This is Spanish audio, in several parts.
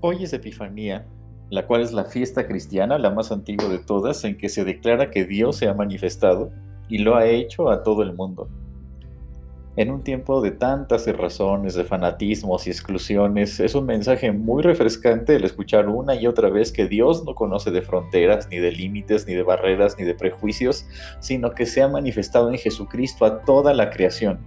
Hoy es Epifanía, la cual es la fiesta cristiana, la más antigua de todas, en que se declara que Dios se ha manifestado y lo ha hecho a todo el mundo. En un tiempo de tantas razones, de fanatismos y exclusiones, es un mensaje muy refrescante el escuchar una y otra vez que Dios no conoce de fronteras, ni de límites, ni de barreras, ni de prejuicios, sino que se ha manifestado en Jesucristo a toda la creación.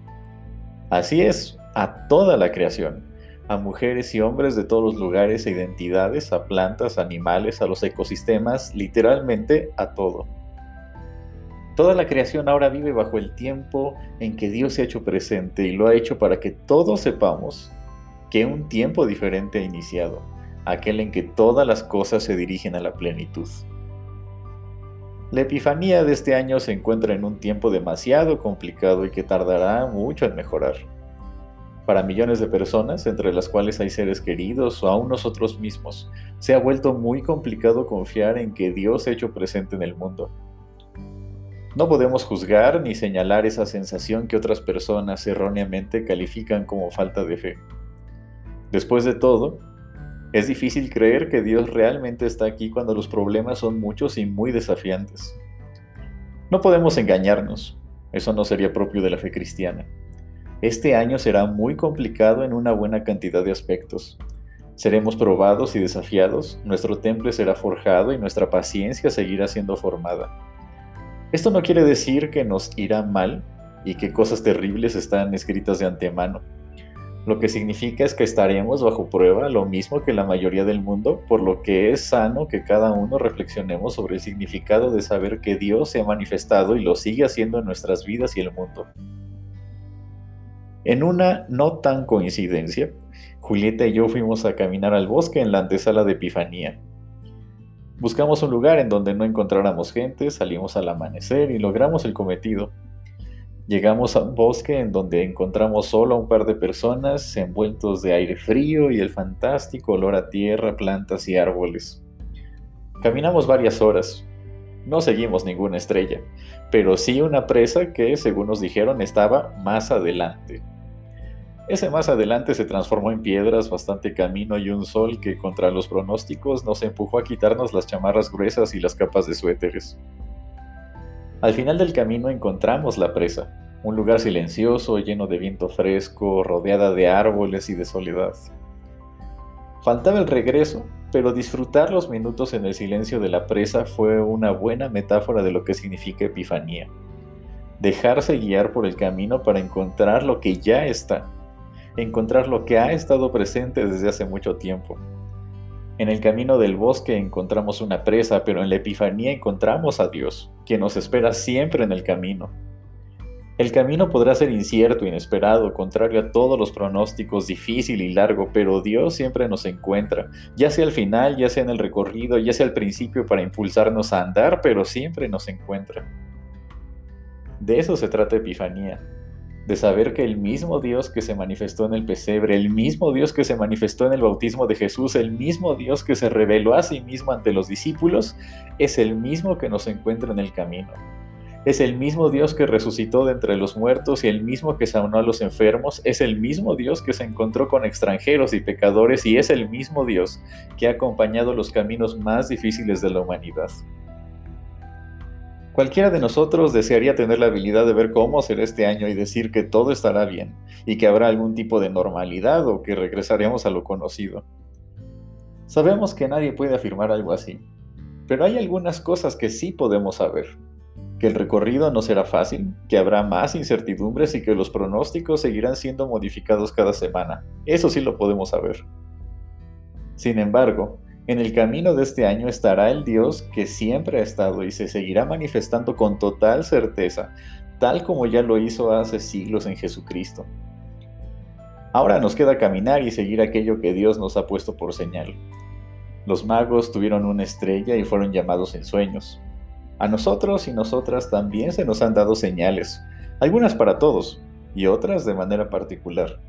Así es, a toda la creación a mujeres y hombres de todos los lugares e identidades, a plantas, animales, a los ecosistemas, literalmente a todo. Toda la creación ahora vive bajo el tiempo en que Dios se ha hecho presente y lo ha hecho para que todos sepamos que un tiempo diferente ha iniciado, aquel en que todas las cosas se dirigen a la plenitud. La Epifanía de este año se encuentra en un tiempo demasiado complicado y que tardará mucho en mejorar para millones de personas, entre las cuales hay seres queridos o aún nosotros mismos, se ha vuelto muy complicado confiar en que Dios ha hecho presente en el mundo. No podemos juzgar ni señalar esa sensación que otras personas erróneamente califican como falta de fe. Después de todo, es difícil creer que Dios realmente está aquí cuando los problemas son muchos y muy desafiantes. No podemos engañarnos, eso no sería propio de la fe cristiana. Este año será muy complicado en una buena cantidad de aspectos. Seremos probados y desafiados, nuestro temple será forjado y nuestra paciencia seguirá siendo formada. Esto no quiere decir que nos irá mal y que cosas terribles están escritas de antemano. Lo que significa es que estaremos bajo prueba lo mismo que la mayoría del mundo, por lo que es sano que cada uno reflexionemos sobre el significado de saber que Dios se ha manifestado y lo sigue haciendo en nuestras vidas y el mundo. En una no tan coincidencia, Julieta y yo fuimos a caminar al bosque en la antesala de Epifanía. Buscamos un lugar en donde no encontráramos gente, salimos al amanecer y logramos el cometido. Llegamos a un bosque en donde encontramos solo a un par de personas envueltos de aire frío y el fantástico olor a tierra, plantas y árboles. Caminamos varias horas. No seguimos ninguna estrella, pero sí una presa que, según nos dijeron, estaba más adelante. Ese más adelante se transformó en piedras, bastante camino y un sol que contra los pronósticos nos empujó a quitarnos las chamarras gruesas y las capas de suéteres. Al final del camino encontramos la presa, un lugar silencioso, lleno de viento fresco, rodeada de árboles y de soledad. Faltaba el regreso, pero disfrutar los minutos en el silencio de la presa fue una buena metáfora de lo que significa epifanía. Dejarse guiar por el camino para encontrar lo que ya está, encontrar lo que ha estado presente desde hace mucho tiempo. En el camino del bosque encontramos una presa, pero en la Epifanía encontramos a Dios, quien nos espera siempre en el camino. El camino podrá ser incierto, inesperado, contrario a todos los pronósticos, difícil y largo, pero Dios siempre nos encuentra, ya sea al final, ya sea en el recorrido, ya sea al principio para impulsarnos a andar, pero siempre nos encuentra. De eso se trata Epifanía, de saber que el mismo Dios que se manifestó en el pesebre, el mismo Dios que se manifestó en el bautismo de Jesús, el mismo Dios que se reveló a sí mismo ante los discípulos, es el mismo que nos encuentra en el camino. Es el mismo Dios que resucitó de entre los muertos y el mismo que sanó a los enfermos, es el mismo Dios que se encontró con extranjeros y pecadores y es el mismo Dios que ha acompañado los caminos más difíciles de la humanidad. Cualquiera de nosotros desearía tener la habilidad de ver cómo será este año y decir que todo estará bien y que habrá algún tipo de normalidad o que regresaremos a lo conocido. Sabemos que nadie puede afirmar algo así, pero hay algunas cosas que sí podemos saber. Que el recorrido no será fácil, que habrá más incertidumbres y que los pronósticos seguirán siendo modificados cada semana. Eso sí lo podemos saber. Sin embargo, en el camino de este año estará el Dios que siempre ha estado y se seguirá manifestando con total certeza, tal como ya lo hizo hace siglos en Jesucristo. Ahora nos queda caminar y seguir aquello que Dios nos ha puesto por señal. Los magos tuvieron una estrella y fueron llamados en sueños. A nosotros y nosotras también se nos han dado señales, algunas para todos y otras de manera particular.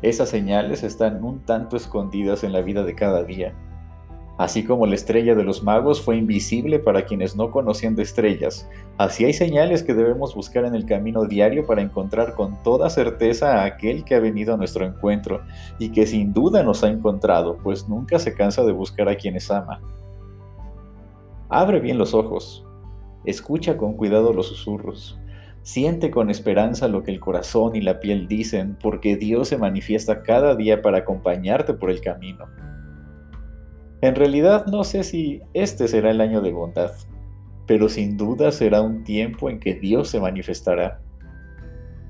Esas señales están un tanto escondidas en la vida de cada día Así como la estrella de los magos fue invisible para quienes no conocían de estrellas, así hay señales que debemos buscar en el camino diario para encontrar con toda certeza a aquel que ha venido a nuestro encuentro y que sin duda nos ha encontrado, pues nunca se cansa de buscar a quienes ama. Abre bien los ojos, escucha con cuidado los susurros, siente con esperanza lo que el corazón y la piel dicen, porque Dios se manifiesta cada día para acompañarte por el camino. En realidad no sé si este será el año de bondad, pero sin duda será un tiempo en que Dios se manifestará.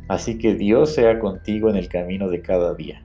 Así que Dios sea contigo en el camino de cada día.